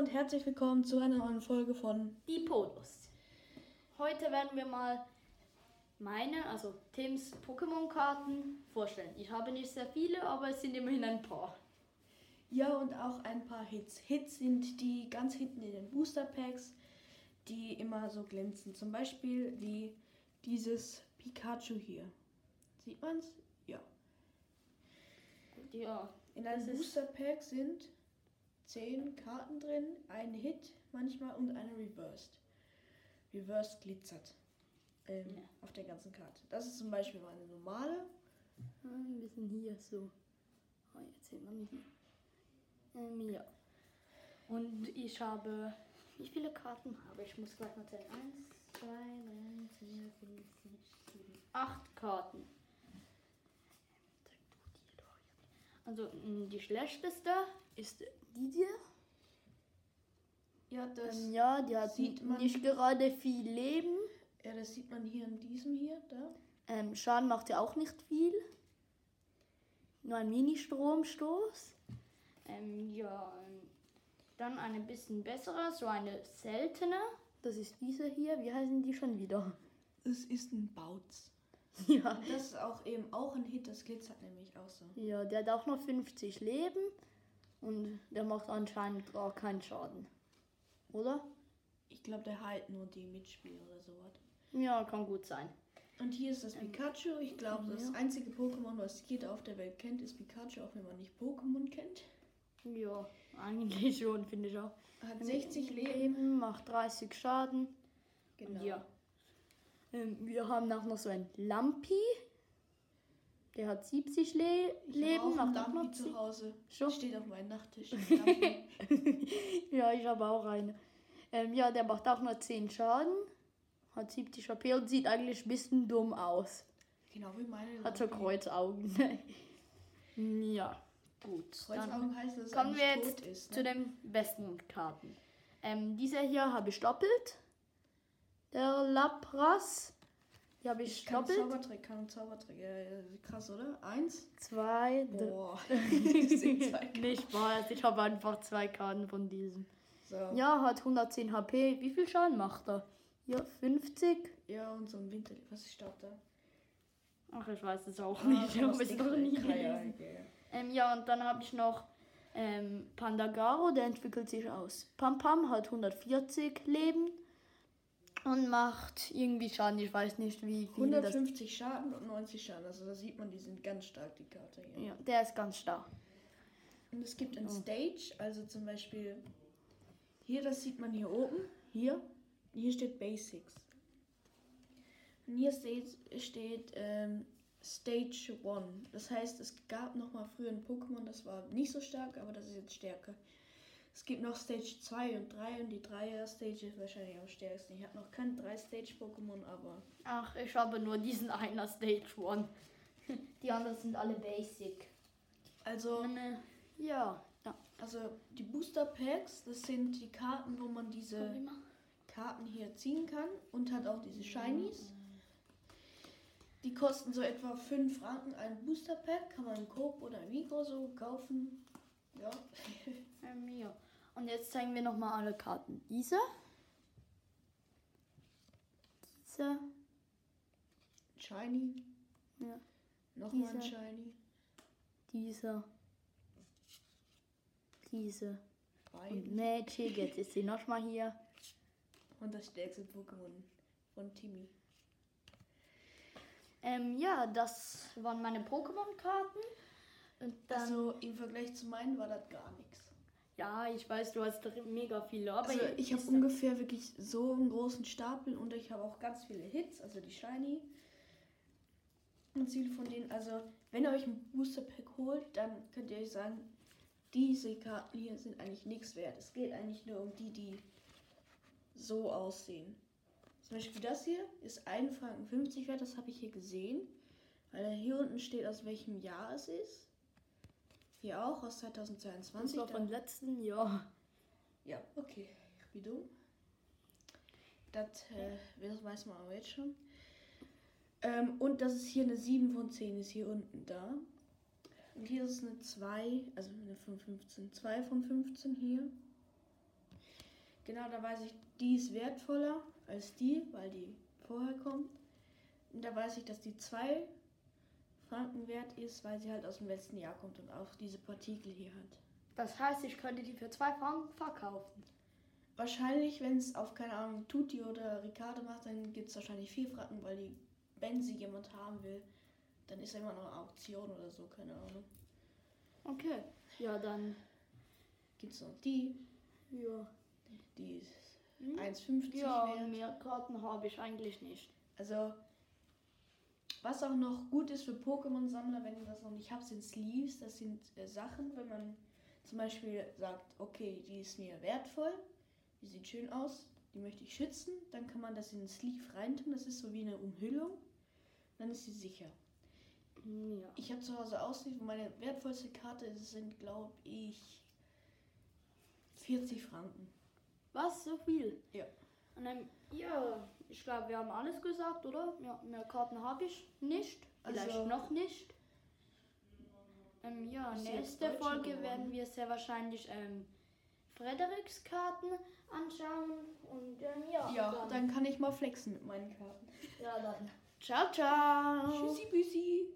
und herzlich willkommen zu einer neuen Folge von Die Polos. Heute werden wir mal meine, also Tims Pokémon-Karten vorstellen. Ich habe nicht sehr viele, aber es sind immerhin ein paar. Ja und auch ein paar Hits. Hits sind die ganz hinten in den Booster Packs, die immer so glänzen. Zum Beispiel wie dieses Pikachu hier. Sieht man's? Ja. Ja, In einem Booster Pack sind 10 Karten drin, ein Hit manchmal und eine Reversed. Reversed glitzert ähm, Ja. auf der ganzen Karte. Das ist zum Beispiel mal eine normale. ein bisschen hier so. Oh, jetzt sieht man hier. Ähm, ja. Und ich habe. Wie viele Karten habe ich? Ich muss gleich mal zählen. Eins, zwei, drei, vier, fünf, sechs, sieben, acht Karten. Also mh, die schlechteste ist die hier. Ja, das, Ähm, ja, die hat sieht man- nicht gerade viel Leben. ja, das sieht man hier in diesem hier, da. Ähm, Schaden macht ja auch nicht viel. Nur ein Mini-Stromstoß. Ähm, ja, ähm, dann eine bisschen bessere, so eine seltene. Das ist diese hier. Wie heißen die schon wieder? Es ist ein Bautz. Ja. Und das ist auch eben auch ein Hit, das glitzert nämlich auch so. Ja, der hat auch noch 50 Leben. Und der macht anscheinend gar keinen Schaden. Oder? Ich glaube, der heilt nur die Mitspieler oder sowas. Ja, kann gut sein. Und hier ist das Pikachu. Ich glaube, das einzige Pokémon, was jeder auf der Welt kennt, ist Pikachu, auch wenn man nicht Pokémon kennt. Ja, eigentlich schon, finde ich auch. Hat 60 Leben. Leben, macht 30 Schaden. Genau. Ja. Ähm, wir haben auch noch so ein Lampi. Der hat 70 Le Ich Leben, habe auch einen auch Lampi noch zu 10. Hause. Schon? Steht auf meinem Nachttisch. ein Lampi. Ja, ich habe auch eine. Ähm, ja, der macht auch nur 10 Schaden. Hat 70 HP und sieht eigentlich ein bisschen dumm aus. genau wie meine Hat so Lampi. Kreuzaugen. ja, gut. Kreuzaugen heißt, dass kommen wir jetzt ist. zu Ne? den besten Karten. Ähm, diese hier habe ich doppelt. Der Lapras. Die habe ich, Kann doppelt. Zaubertrick, kann Zaubertrick. Ja, ja, krass, oder? Eins. Zwei. Boah. Nicht wahr, ich habe einfach zwei Karten von diesem. So. Ja, hat 110 HP. Wie viel Schaden macht er? Ja, 50. Ja, und so ein Winter. Was ist da? Ach, ich weiß es auch Ah, nicht. Ich habe es noch nie gelesen. ja. Ähm, ja, und dann habe ich noch ähm, Pandagaro, der entwickelt sich aus. Pam Pam hat 140 Leben und macht irgendwie Schaden. Ich weiß nicht, wie viel das 150 Schaden und 90 Schaden. Also da sieht man, die sind ganz stark, die Karte hier. Ja, der ist ganz stark. Und es gibt ein Oh. Stage, also zum Beispiel hier, das sieht man hier oben. Hier, hier steht Basics. Und hier steht, steht ähm, Stage 1. Das heißt, es gab noch mal früher ein Pokémon, das war nicht so stark, aber das ist jetzt stärker. Es gibt noch Stage 2 und 3 und die 3er Stage ist wahrscheinlich am stärksten. Ich habe noch kein 3-Stage-Pokémon, aber Ach, ich habe nur diesen einer Stage One. Die anderen sind alle Basic. also Und, äh, ja, ja. Also die Booster Packs, das sind die Karten, wo man diese Karten hier ziehen kann und hat auch diese Shinies. Die kosten so etwa 5 Franken ein Booster Pack, kann man im Coop oder im Mikro so kaufen. Ja. Ja. Und jetzt zeigen wir nochmal alle Karten. Diese. Diese. Shiny, Ja. nochmal ein. Shiny, Diese. Diese. Und beiden Magic. Jetzt ist sie nochmal hier. und das stärkste Pokémon von Timmy. Ähm, ja, das waren meine Pokémon-Karten. Und. Also im Vergleich zu meinen war das gar nichts. Ja, ich weiß, du hast mega viele. Aber Also ich habe ungefähr wirklich so einen großen Stapel und ich habe auch ganz viele Hits, also die Shiny. Und viele von denen, also wenn ihr euch ein Booster Pack holt, dann könnt ihr euch sagen, diese Karten hier sind eigentlich nichts wert. Es geht eigentlich nur um die, die so aussehen. Zum Beispiel das hier ist 1 Franken 50 wert, das habe ich hier gesehen. Weil hier unten steht, aus welchem Jahr es ist. Hier auch aus 2022. Das war von letzten Jahr. Ja, okay. Ich bin dumm. Das äh, weiß man auch jetzt schon. Ähm, und das ist hier eine 7 von 10, ist hier unten da. Und hier ist eine 2, also eine von 15, 2 von 15 hier. Genau, da weiß ich, die ist wertvoller als die, weil die vorher kommt. Und da weiß ich, dass die 2 Frankenwert ist, weil sie halt aus dem letzten Jahr kommt und auch diese Partikel hier hat. Das heißt, ich könnte die für zwei Franken verkaufen. Wahrscheinlich, wenn es auf, keine Ahnung, Tutti oder Ricardo macht, dann gibt es wahrscheinlich vier Franken, weil die, wenn sie jemand haben will, dann ist ja immer noch eine Auktion oder so, keine Ahnung. Okay, ja, dann gibt es noch die. Ja. Die ist hm? 1,50 Ja, wert. mehr Karten habe ich eigentlich nicht. Also was auch noch gut ist für Pokémon-Sammler, wenn ihr das noch nicht habt, sind Sleeves. Das sind äh, Sachen, wenn man zum Beispiel sagt, okay, die ist mir wertvoll, die sieht schön aus, die möchte ich schützen, dann kann man das in den Sleeve reintun. Das ist so wie eine Umhüllung. Dann ist sie sicher. Ja. Ich habe zu Hause Aussleeve und meine wertvollste Karte sind, glaube ich, 40 Franken. Was? So viel? Ja. Und dann, ja, ich glaube, wir haben alles gesagt, oder? Ja, mehr Karten habe ich nicht. Vielleicht Also- noch nicht. Ähm, ja, nächste Folge geworden? werden wir sehr wahrscheinlich ähm, Frederiks Karten anschauen. Und ähm, ja, Ja, dann, dann kann ich mal flexen mit meinen Karten. ja, dann. Ciao, ciao. Tschüssi, büssi.